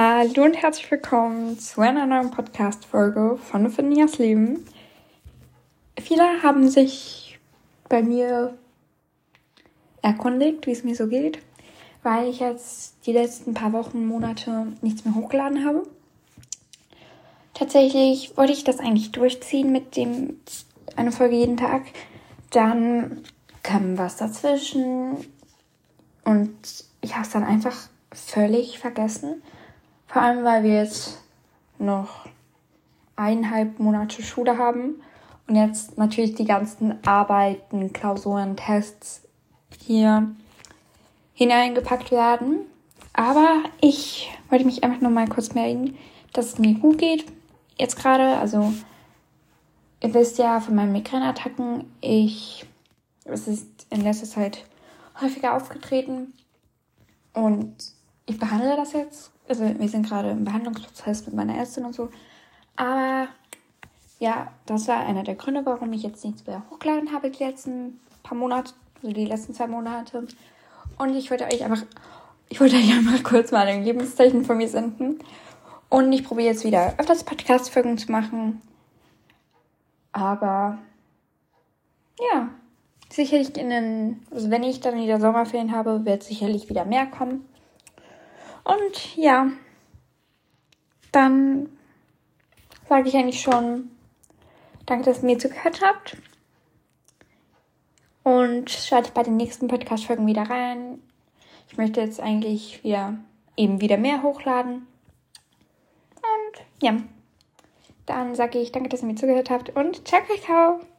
Hallo und herzlich willkommen zu einer neuen Podcast-Folge von Finias Leben. Viele haben sich bei mir erkundigt, wie es mir so geht, weil ich jetzt die letzten paar Wochen, Monate nichts mehr hochgeladen habe. Tatsächlich wollte ich das eigentlich durchziehen mit dem eine Folge jeden Tag. Dann kam was dazwischen und ich habe es dann einfach völlig vergessen. Vor allem, weil wir jetzt noch eineinhalb Monate Schule haben und jetzt natürlich die ganzen Arbeiten, Klausuren, Tests hier hineingepackt werden. Aber ich wollte mich einfach nur mal kurz melden, dass es mir gut geht. Jetzt gerade, also ihr wisst ja von meinen Migräneattacken, ich, es ist in letzter Zeit häufiger aufgetreten und ich behandle das jetzt also wir sind gerade im Behandlungsprozess mit meiner Ärztin und so. Aber ja, das war einer der Gründe, warum ich jetzt nichts mehr hochgeladen habe die letzten paar Monate, also die letzten zwei Monate. Und ich wollte euch einfach, ich wollte euch einfach kurz mal ein Lebenszeichen von mir senden. Und ich probiere jetzt wieder öfters Podcast-Folgen zu machen. Aber ja, sicherlich in den, also wenn ich dann wieder Sommerferien habe, wird sicherlich wieder mehr kommen. Und ja, dann sage ich eigentlich schon, danke, dass ihr mir zugehört habt. Und schaltet bei den nächsten Podcast-Folgen wieder rein. Ich möchte jetzt eigentlich wieder eben wieder mehr hochladen. Und ja, dann sage ich danke, dass ihr mir zugehört habt und ciao, ciao.